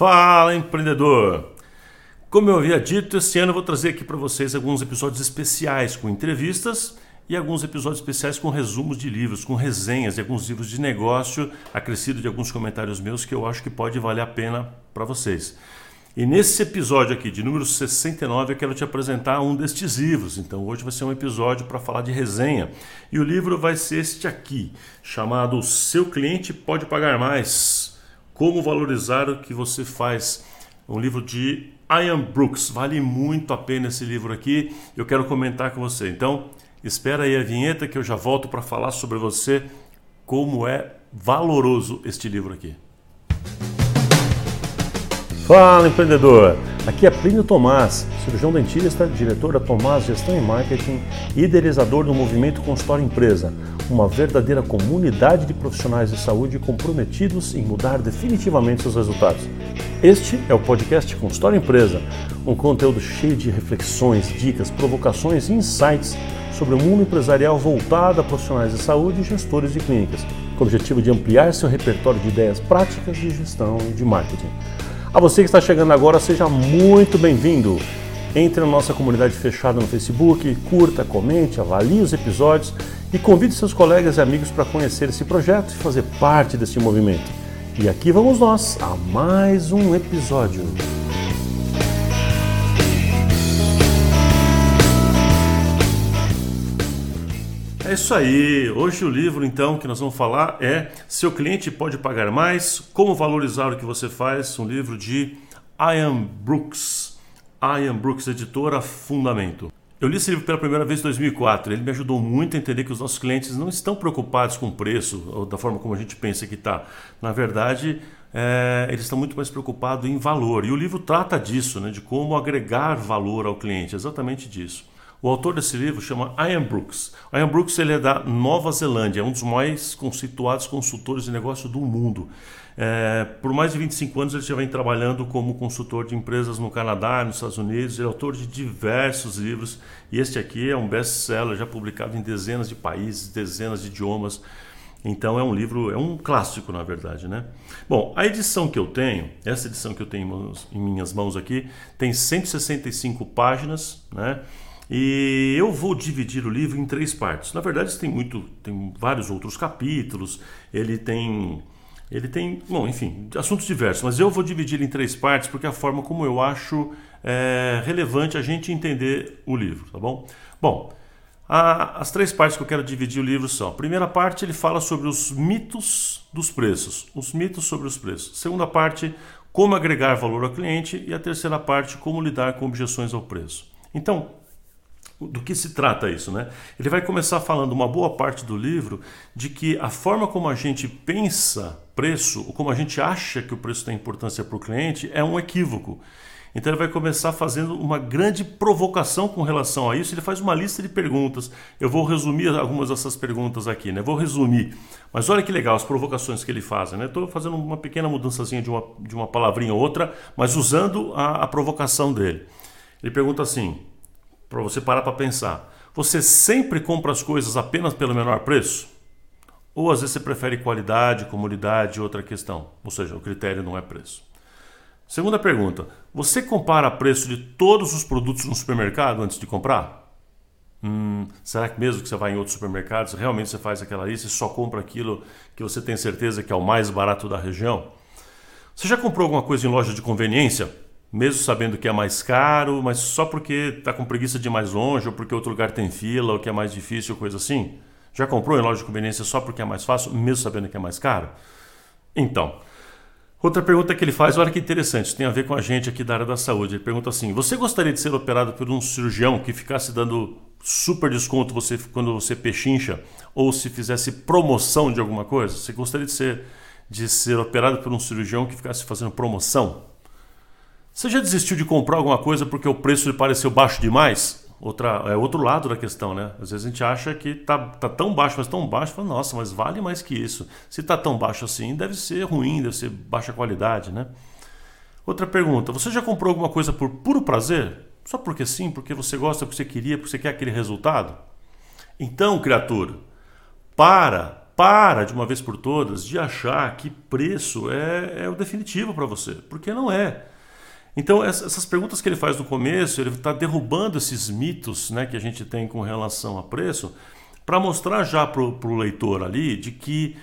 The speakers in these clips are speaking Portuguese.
Fala, empreendedor! Como eu havia dito, esse ano eu vou trazer aqui para vocês alguns episódios especiais com entrevistas e alguns episódios especiais com resumos de livros, com resenhas de alguns livros de negócio, acrescido de alguns comentários meus que eu acho que pode valer a pena para vocês. E nesse episódio aqui, de número 69, eu quero te apresentar um destes livros. Então hoje vai ser um episódio para falar de resenha. E o livro vai ser este aqui, chamado Seu Cliente Pode Pagar Mais. Como valorizar o que você faz. Um livro de Ian Brooks. Vale muito a pena esse livro aqui. Eu quero comentar com você. Então, espera aí a vinheta que eu já volto para falar sobre você como é valoroso este livro aqui. Fala empreendedor! Aqui é Plínio Tomás, cirurgião dentista, diretor da Tomás Gestão e Marketing e idealizador do movimento Consultório Empresa, uma verdadeira comunidade de profissionais de saúde comprometidos em mudar definitivamente seus resultados. Este é o podcast Consultório Empresa, um conteúdo cheio de reflexões, dicas, provocações e insights sobre o mundo empresarial voltado a profissionais de saúde e gestores de clínicas, com o objetivo de ampliar seu repertório de ideias práticas de gestão e de marketing. A você que está chegando agora, seja muito bem-vindo. Entre na nossa comunidade fechada no Facebook, curta, comente, avalie os episódios e convide seus colegas e amigos para conhecer esse projeto e fazer parte desse movimento. E aqui vamos nós a mais um episódio. É isso aí. Hoje o livro então que nós vamos falar é Seu cliente pode pagar mais, como valorizar o que você faz, um livro de Ian Brooks. Ian Brooks, editora Fundamento. Eu li esse livro pela primeira vez em 2004. Ele me ajudou muito a entender que os nossos clientes não estão preocupados com o preço ou da forma como a gente pensa que está. Na verdade, é, eles estão muito mais preocupados em valor. E o livro trata disso, né, de como agregar valor ao cliente, exatamente disso. O autor desse livro chama Ian Brooks. Ian Brooks ele é da Nova Zelândia, é um dos mais conceituados consultores de negócio do mundo. É, por mais de 25 anos ele já vem trabalhando como consultor de empresas no Canadá, nos Estados Unidos. Ele é autor de diversos livros e este aqui é um best-seller já publicado em dezenas de países, dezenas de idiomas. Então é um livro, é um clássico na verdade, né? Bom, a edição que eu tenho, essa edição que eu tenho em minhas mãos aqui, tem 165 páginas, né? E eu vou dividir o livro em três partes. Na verdade, tem muito, tem vários outros capítulos. Ele tem, ele tem, bom, enfim, assuntos diversos. Mas eu vou dividir em três partes porque é a forma como eu acho é, relevante a gente entender o livro, tá bom? Bom, a, as três partes que eu quero dividir o livro são: a primeira parte ele fala sobre os mitos dos preços, os mitos sobre os preços. Segunda parte, como agregar valor ao cliente e a terceira parte, como lidar com objeções ao preço. Então, do que se trata isso, né? Ele vai começar falando uma boa parte do livro de que a forma como a gente pensa preço, ou como a gente acha que o preço tem importância para o cliente, é um equívoco. Então ele vai começar fazendo uma grande provocação com relação a isso. Ele faz uma lista de perguntas. Eu vou resumir algumas dessas perguntas aqui, né? Vou resumir. Mas olha que legal as provocações que ele faz, né? Estou fazendo uma pequena mudançazinha de uma, de uma palavrinha ou outra, mas usando a, a provocação dele. Ele pergunta assim: para você parar para pensar. Você sempre compra as coisas apenas pelo menor preço? Ou às vezes você prefere qualidade, comodidade, outra questão? Ou seja, o critério não é preço. Segunda pergunta: você compara preço de todos os produtos no supermercado antes de comprar? Hum, será que mesmo que você vai em outros supermercados, realmente você faz aquela lista e só compra aquilo que você tem certeza que é o mais barato da região? Você já comprou alguma coisa em loja de conveniência? Mesmo sabendo que é mais caro, mas só porque está com preguiça de ir mais longe, ou porque outro lugar tem fila, ou que é mais difícil, coisa assim? Já comprou em loja de conveniência só porque é mais fácil, mesmo sabendo que é mais caro? Então, outra pergunta que ele faz, olha que interessante, tem a ver com a gente aqui da área da saúde. Ele pergunta assim: Você gostaria de ser operado por um cirurgião que ficasse dando super desconto você quando você pechincha, ou se fizesse promoção de alguma coisa? Você gostaria de ser, de ser operado por um cirurgião que ficasse fazendo promoção? Você já desistiu de comprar alguma coisa porque o preço lhe pareceu baixo demais? Outra, é outro lado da questão, né? Às vezes a gente acha que tá, tá tão baixo, mas tão baixo, fala, nossa, mas vale mais que isso. Se tá tão baixo assim, deve ser ruim, deve ser baixa qualidade, né? Outra pergunta: você já comprou alguma coisa por puro prazer? Só porque sim, porque você gosta, porque você queria, porque você quer aquele resultado? Então, criatura, para para de uma vez por todas de achar que preço é, é o definitivo para você, porque não é. Então, essas perguntas que ele faz no começo, ele está derrubando esses mitos né, que a gente tem com relação a preço, para mostrar já para o leitor ali de que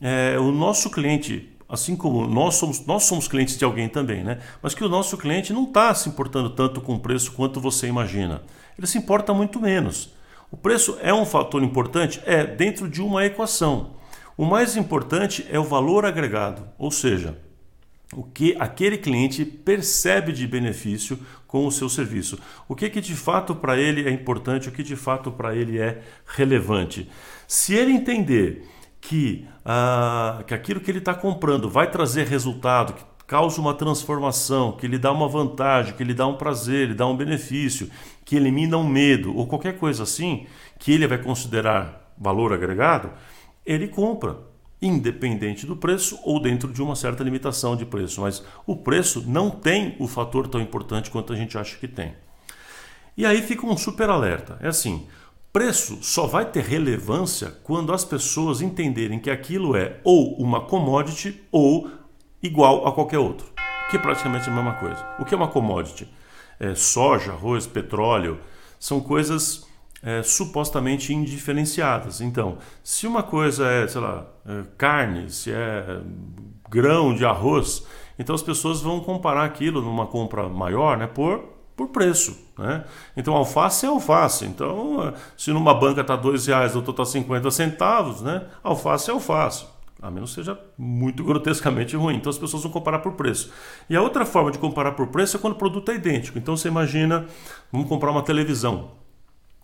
é, o nosso cliente, assim como nós somos, nós somos clientes de alguém também, né? mas que o nosso cliente não está se importando tanto com o preço quanto você imagina. Ele se importa muito menos. O preço é um fator importante? É, dentro de uma equação. O mais importante é o valor agregado, ou seja, o que aquele cliente percebe de benefício com o seu serviço. O que, que de fato para ele é importante, o que de fato para ele é relevante. Se ele entender que, ah, que aquilo que ele está comprando vai trazer resultado, que causa uma transformação, que lhe dá uma vantagem, que lhe dá um prazer, lhe dá um benefício, que elimina um medo ou qualquer coisa assim, que ele vai considerar valor agregado, ele compra, independente do preço ou dentro de uma certa limitação de preço. Mas o preço não tem o fator tão importante quanto a gente acha que tem. E aí fica um super alerta. É assim, preço só vai ter relevância quando as pessoas entenderem que aquilo é ou uma commodity ou igual a qualquer outro, que é praticamente a mesma coisa. O que é uma commodity? É, soja, arroz, petróleo, são coisas é, supostamente indiferenciadas. Então, se uma coisa é, sei lá, é carne, se é grão de arroz, então as pessoas vão comparar aquilo numa compra maior né, por, por preço. Né? Então, alface é alface. Então, se numa banca está R$ reais, outra está 50 centavos, né? alface é alface a menos seja muito grotescamente ruim. Então as pessoas vão comparar por preço. E a outra forma de comparar por preço é quando o produto é idêntico. Então você imagina, vamos comprar uma televisão.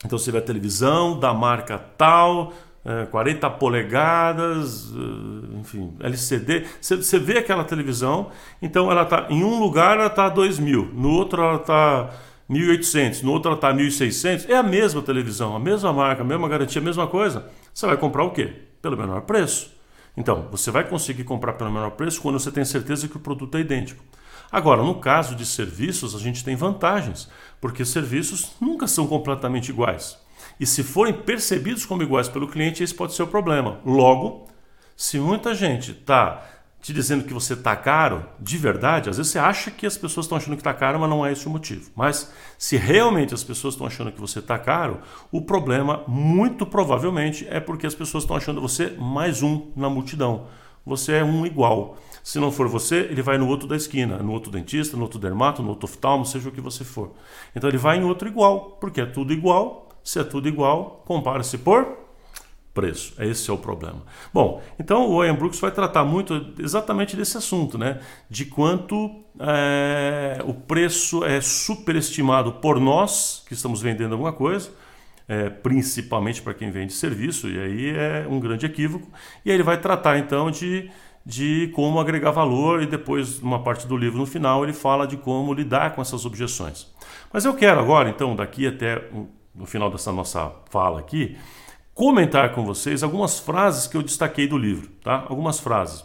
Então você vê a televisão da marca tal, é, 40 polegadas, eh, enfim, LCD. Você, vê aquela televisão, então ela está em um lugar ela está 2.000, no outro ela está 1.800, no outro ela está 1.600. É a mesma televisão, a mesma marca, a mesma garantia, a mesma coisa. Você vai comprar o quê? Pelo menor preço. Então, você vai conseguir comprar pelo menor preço quando você tem certeza que o produto é idêntico. Agora, no caso de serviços, a gente tem vantagens, porque serviços nunca são completamente iguais. E se forem percebidos como iguais pelo cliente, esse pode ser o problema. Logo, se muita gente está te dizendo que você está caro, de verdade, às vezes você acha que as pessoas estão achando que está caro, mas não é esse o motivo. Mas se realmente as pessoas estão achando que você está caro, o problema, muito provavelmente, é porque as pessoas estão achando você mais um na multidão. Você é um igual. Se não for você, ele vai no outro da esquina, no outro dentista, no outro dermato, no outro oftalmo, seja o que você for. Então ele vai em outro igual, porque é tudo igual. Se é tudo igual, compara-se por preço. Esse é o problema. Bom, então o Ian Brooks vai tratar muito exatamente desse assunto, né? De quanto é, o preço é superestimado por nós que estamos vendendo alguma coisa, é, principalmente para quem vende serviço, e aí é um grande equívoco. E aí ele vai tratar então de, de como agregar valor, e depois, numa parte do livro, no final, ele fala de como lidar com essas objeções. Mas eu quero agora, então, daqui até no final dessa nossa fala aqui, comentar com vocês algumas frases que eu destaquei do livro, tá? Algumas frases.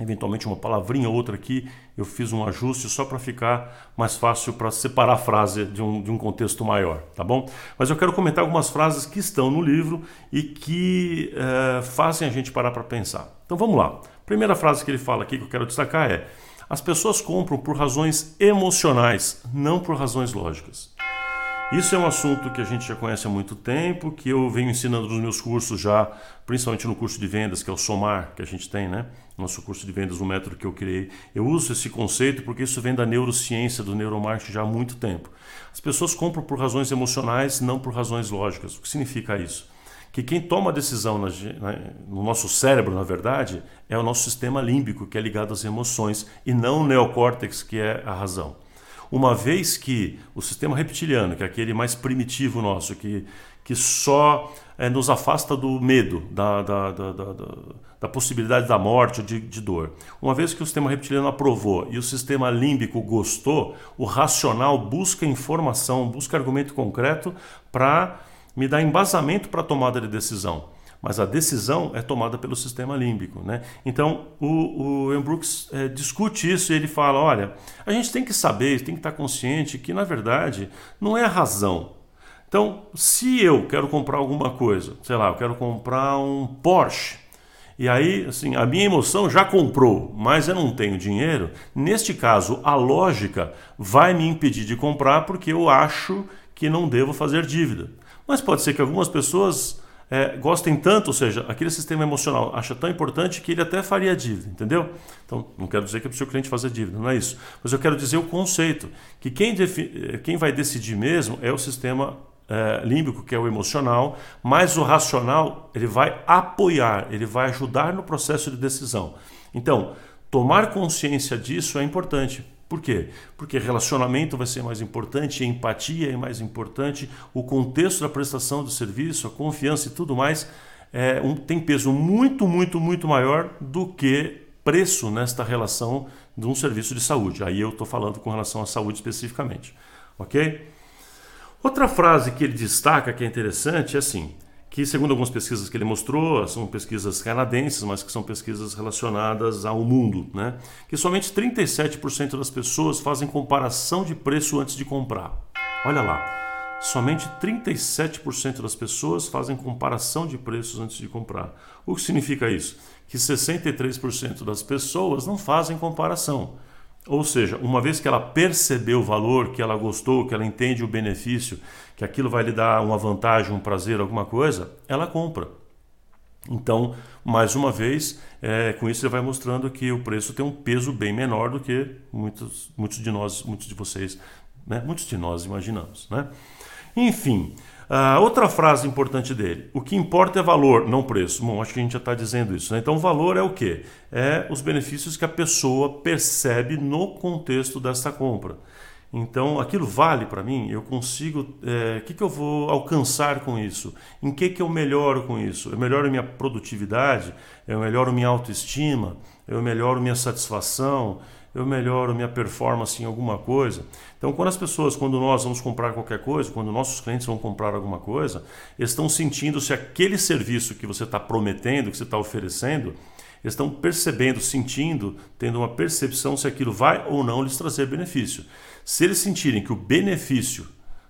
Eventualmente uma palavrinha ou outra aqui, eu fiz um ajuste só para ficar mais fácil para separar a frase de um, de um contexto maior, tá bom? Mas eu quero comentar algumas frases que estão no livro e que é, fazem a gente parar para pensar. Então vamos lá. Primeira frase que ele fala aqui que eu quero destacar é: as pessoas compram por razões emocionais, não por razões lógicas. Isso é um assunto que a gente já conhece há muito tempo, que eu venho ensinando nos meus cursos já, principalmente no curso de vendas, que é o Somar, que a gente tem, né? Nosso curso de vendas, o método que eu criei. Eu uso esse conceito porque isso vem da neurociência, do neuromarketing já há muito tempo. As pessoas compram por razões emocionais, não por razões lógicas. O que significa isso? Que quem toma a decisão na, na, no nosso cérebro, na verdade, é o nosso sistema límbico, que é ligado às emoções, e não o neocórtex, que é a razão uma vez que o sistema reptiliano, que é aquele mais primitivo nosso, que, que só é, nos afasta do medo, da, da, da, da, da possibilidade da morte ou de, de, dor. Uma vez que o sistema reptiliano aprovou e o sistema límbico gostou, o racional busca informação, busca argumento concreto para me dar embasamento para a tomada de decisão mas a decisão é tomada pelo sistema límbico. Né? Então, o, o Brooks é, discute isso e ele fala: olha, a gente tem que saber, tem que estar consciente que, na verdade, não é a razão. Então, se eu quero comprar alguma coisa, sei lá, eu quero comprar um Porsche, e aí, assim, a minha emoção já comprou, mas eu não tenho dinheiro. Neste caso, a lógica vai me impedir de comprar porque eu acho que não devo fazer dívida. Mas pode ser que algumas pessoas é, gostem tanto, ou seja, aquele sistema emocional acha tão importante que ele até faria dívida, entendeu? Então, não quero dizer que é para o seu cliente fazer dívida, não é isso. Mas eu quero dizer o conceito, que quem, quem vai decidir mesmo é o sistema é, límbico, que é o emocional, mas o racional ele vai apoiar, ele vai ajudar no processo de decisão. Então, tomar consciência disso é importante. Por quê? Porque relacionamento vai ser mais importante, empatia é mais importante, o contexto da prestação do serviço, a confiança e tudo mais é, um, tem peso muito, muito, muito maior do que preço nesta relação de um serviço de saúde. Aí eu estou falando com relação à saúde especificamente. Ok? Outra frase que ele destaca que é interessante é assim: que, segundo algumas pesquisas que ele mostrou, são pesquisas canadenses, mas que são pesquisas relacionadas ao mundo, né? que somente 37% das pessoas fazem comparação de preço antes de comprar. Olha lá, somente 37% das pessoas fazem comparação de preços antes de comprar. O que significa isso? Que 63% das pessoas não fazem comparação. Ou seja, uma vez que ela percebeu o valor, que ela gostou, que ela entende o benefício, que aquilo vai lhe dar uma vantagem, um prazer, alguma coisa, ela compra. Então, mais uma vez, é, com isso ele vai mostrando que o preço tem um peso bem menor do que muitos, muitos de nós, muitos de vocês, né? muitos de nós imaginamos. Né? Enfim, Uh, outra frase importante dele: o que importa é valor, não preço. Bom, acho que a gente já está dizendo isso. Né? Então, valor é o quê? É os benefícios que a pessoa percebe no contexto dessa compra. Então, aquilo vale para mim? Eu consigo. O é, que, que eu vou alcançar com isso? Em que, que eu melhoro com isso? Eu melhoro minha produtividade? Eu melhoro minha autoestima? Eu melhoro minha satisfação? Eu melhoro minha performance em alguma coisa. Então, quando as pessoas, quando nós vamos comprar qualquer coisa, quando nossos clientes vão comprar alguma coisa, estão sentindo se aquele serviço que você está prometendo, que você está oferecendo, estão percebendo, sentindo, tendo uma percepção se aquilo vai ou não lhes trazer benefício. Se eles sentirem que o benefício,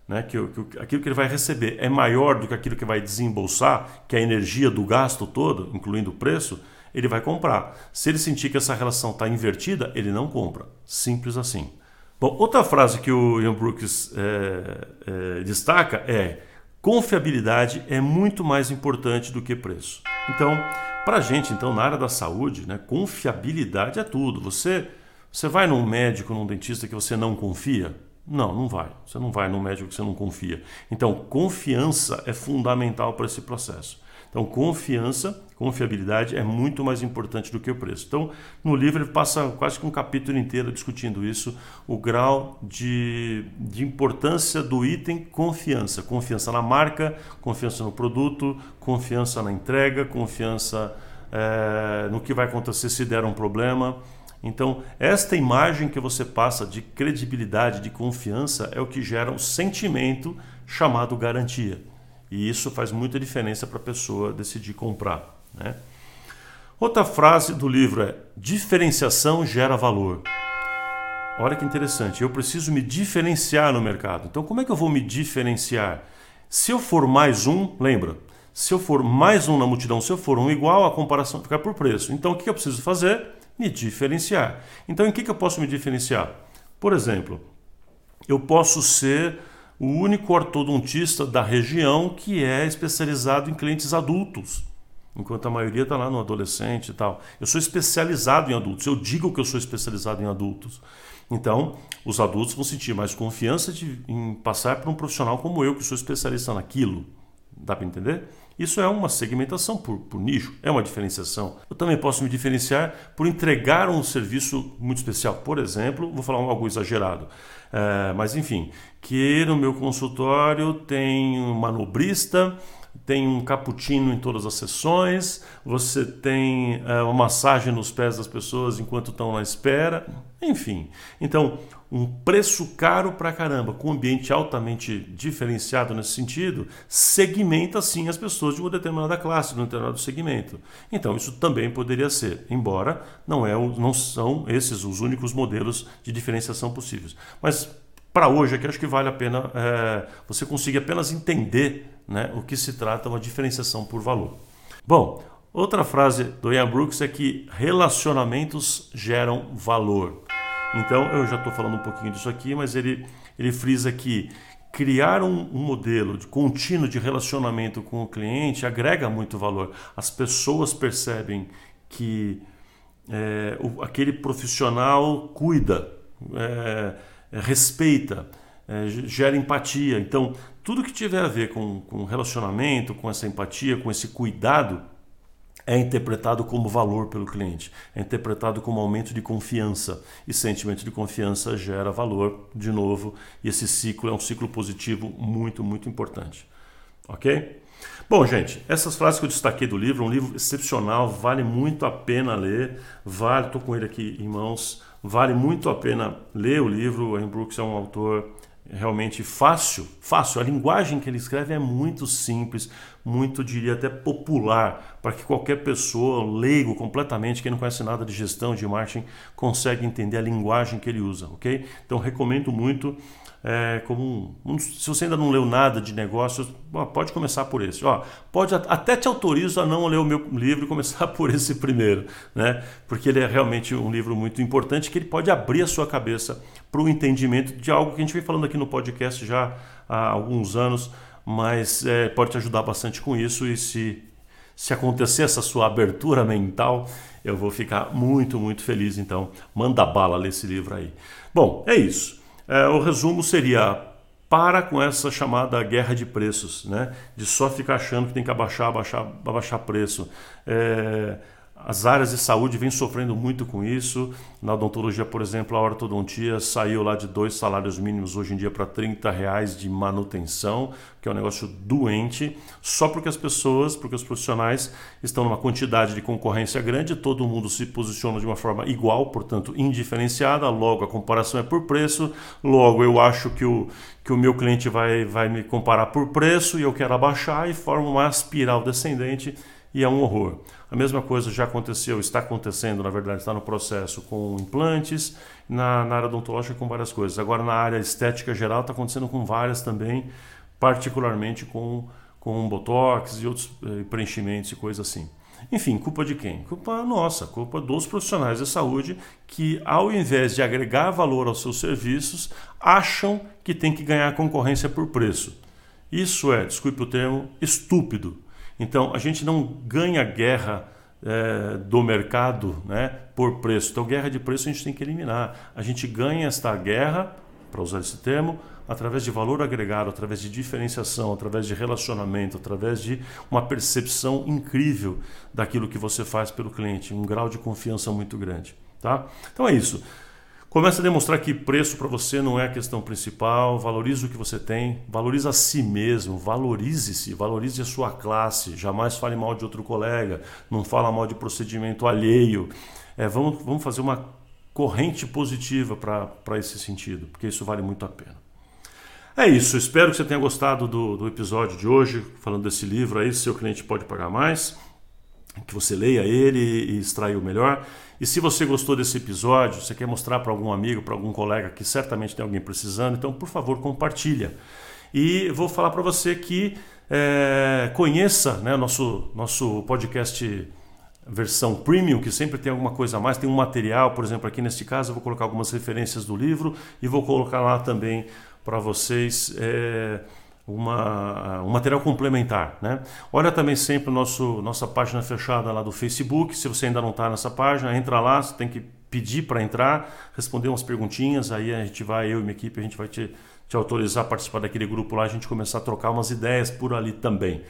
né, que, que aquilo que ele vai receber é maior do que aquilo que vai desembolsar, que é a energia do gasto todo, incluindo o preço, ele vai comprar. Se ele sentir que essa relação está invertida, ele não compra. Simples assim. Bom, outra frase que o Ian Brooks é, é, destaca é: confiabilidade é muito mais importante do que preço. Então, para a gente, então, na área da saúde, né, confiabilidade é tudo. Você, você vai num médico, num dentista que você não confia? Não, não vai. Você não vai num médico que você não confia. Então, confiança é fundamental para esse processo. Então, confiança, confiabilidade é muito mais importante do que o preço. Então, no livro ele passa quase que um capítulo inteiro discutindo isso, o grau de, de importância do item confiança. Confiança na marca, confiança no produto, confiança na entrega, confiança é, no que vai acontecer se der um problema. Então, esta imagem que você passa de credibilidade, de confiança, é o que gera um sentimento chamado garantia. E isso faz muita diferença para a pessoa decidir comprar. Né? Outra frase do livro é: diferenciação gera valor. Olha que interessante, eu preciso me diferenciar no mercado. Então, como é que eu vou me diferenciar? Se eu for mais um, lembra? Se eu for mais um na multidão, se eu for um igual, a comparação fica por preço. Então, o que eu preciso fazer? Me diferenciar. Então, em que eu posso me diferenciar? Por exemplo, eu posso ser o único ortodontista da região que é especializado em clientes adultos, enquanto a maioria está lá no adolescente e tal. Eu sou especializado em adultos, eu digo que eu sou especializado em adultos. Então, os adultos vão sentir mais confiança de, em passar por um profissional como eu, que sou especialista naquilo. Dá para entender? Isso é uma segmentação por, por, nicho, é uma diferenciação. Eu também posso me diferenciar por entregar um serviço muito especial. Por exemplo, vou falar algo exagerado, é, mas enfim, que no meu consultório tem um manobrista, tem um cappuccino em todas as sessões, você tem é, uma massagem nos pés das pessoas enquanto estão na espera, enfim. Então, um preço caro pra caramba, com um ambiente altamente diferenciado nesse sentido, segmenta sim as pessoas de uma determinada classe, de um determinado segmento. Então, isso também poderia ser, embora não, é, não são esses os únicos modelos de diferenciação possíveis. Mas para hoje aqui, acho que vale a pena é, você conseguir apenas entender né, o que se trata uma diferenciação por valor. Bom, outra frase do Ian Brooks é que relacionamentos geram valor. Então, eu já estou falando um pouquinho disso aqui, mas ele, ele frisa que criar um, um, modelo de contínuo de relacionamento com o cliente agrega muito valor. As pessoas percebem que é, o, aquele profissional cuida, é, respeita, é, gera empatia. Então, tudo que tiver a ver com, com relacionamento, com essa empatia, com esse cuidado, é interpretado como valor pelo cliente, é interpretado como aumento de confiança. E sentimento de confiança gera valor, de novo, e esse ciclo é um ciclo positivo muito, muito importante. Ok? Bom, gente, essas frases que eu destaquei do livro, um livro excepcional, vale muito a pena ler. Vale, estou com ele aqui em mãos, vale muito a pena ler o livro. O Brooks é um autor realmente fácil, fácil. A linguagem que ele escreve é muito simples, muito diria até popular, para que qualquer pessoa, leigo completamente, que não conhece nada de gestão, de marketing, consiga entender a linguagem que ele usa, ok? Então recomendo muito é, como um, se você ainda não leu nada de negócios, pode começar por esse. Ó, pode até te autorizo a não ler o meu livro e começar por esse primeiro, né? Porque ele é realmente um livro muito importante que ele pode abrir a sua cabeça para o entendimento de algo que a gente vem falando aqui no podcast já há alguns anos, mas é, pode te ajudar bastante com isso e se se acontecer essa sua abertura mental, eu vou ficar muito, muito feliz. Então, manda bala ler esse livro aí. Bom, é isso. É, o resumo seria para com essa chamada guerra de preços, né? de só ficar achando que tem que abaixar, abaixar, abaixar preço. É, as áreas de saúde vêm sofrendo muito com isso. Na odontologia, por exemplo, a ortodontia saiu lá de dois salários mínimos hoje em dia para 30 reais de manutenção, que é um negócio doente, só porque as pessoas, porque os profissionais estão numa quantidade de concorrência grande, todo mundo se posiciona de uma forma igual, portanto indiferenciada, logo a comparação é por preço, logo eu acho que o, que o meu cliente vai, vai me comparar por preço e eu quero abaixar e forma uma espiral descendente e é um horror. A mesma coisa já aconteceu, está acontecendo, na verdade, está no processo com implantes, na, na área odontológica com várias coisas. Agora, na área estética geral, está acontecendo com várias também, particularmente com, com botox e outros eh, preenchimentos e coisas assim. Enfim, culpa de quem? Culpa nossa, culpa dos profissionais da saúde que, ao invés de agregar valor aos seus serviços, acham que tem que ganhar concorrência por preço. Isso é, desculpe o termo, estúpido. Então, a gente não ganha guerra é, do mercado né, por preço. Então, guerra de preço a gente tem que eliminar. A gente ganha esta guerra, para usar esse termo, através de valor agregado, através de diferenciação, através de relacionamento, através de uma percepção incrível daquilo que você faz pelo cliente, um grau de confiança muito grande. Tá? Então é isso. Começa a demonstrar que preço para você não é a questão principal, valorize o que você tem, valorize a si mesmo, valorize-se, valorize a sua classe, jamais fale mal de outro colega, não fala mal de procedimento alheio. É, vamos, vamos fazer uma corrente positiva para esse sentido, porque isso vale muito a pena. É isso, espero que você tenha gostado do, do episódio de hoje, falando desse livro aí, Seu Cliente Pode Pagar Mais que você leia ele e extraia o melhor. E se você gostou desse episódio, você quer mostrar para algum amigo, para algum colega que certamente tem alguém precisando, então por favor compartilha. E vou falar para você que é, conheça né, nosso, nosso podcast versão premium, que sempre tem alguma coisa a mais, tem um material, por exemplo, aqui neste caso eu vou colocar algumas referências do livro e vou colocar lá também para vocês. É, uma, um material complementar. Né? Olha também sempre nosso, nossa página fechada lá do Facebook. Se você ainda não está nessa página, entra lá, você tem que pedir para entrar, responder umas perguntinhas, aí a gente vai, eu e minha equipe, a gente vai te, te autorizar a participar daquele grupo lá, a gente começar a trocar umas ideias por ali também.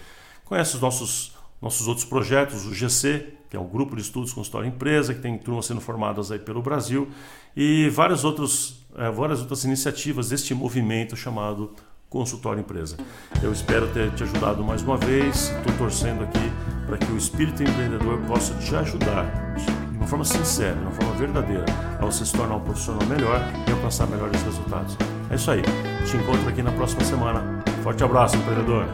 Conhece os nossos, nossos outros projetos, o GC, que é um grupo de estudos com história empresa, que tem turmas sendo formadas aí pelo Brasil, e vários outros, é, várias outras iniciativas deste movimento chamado Consultório Empresa. Eu espero ter te ajudado mais uma vez. Estou torcendo aqui para que o espírito empreendedor possa te ajudar de uma forma sincera, de uma forma verdadeira, a você se tornar um profissional melhor e alcançar melhores resultados. É isso aí. Te encontro aqui na próxima semana. Forte abraço, empreendedor.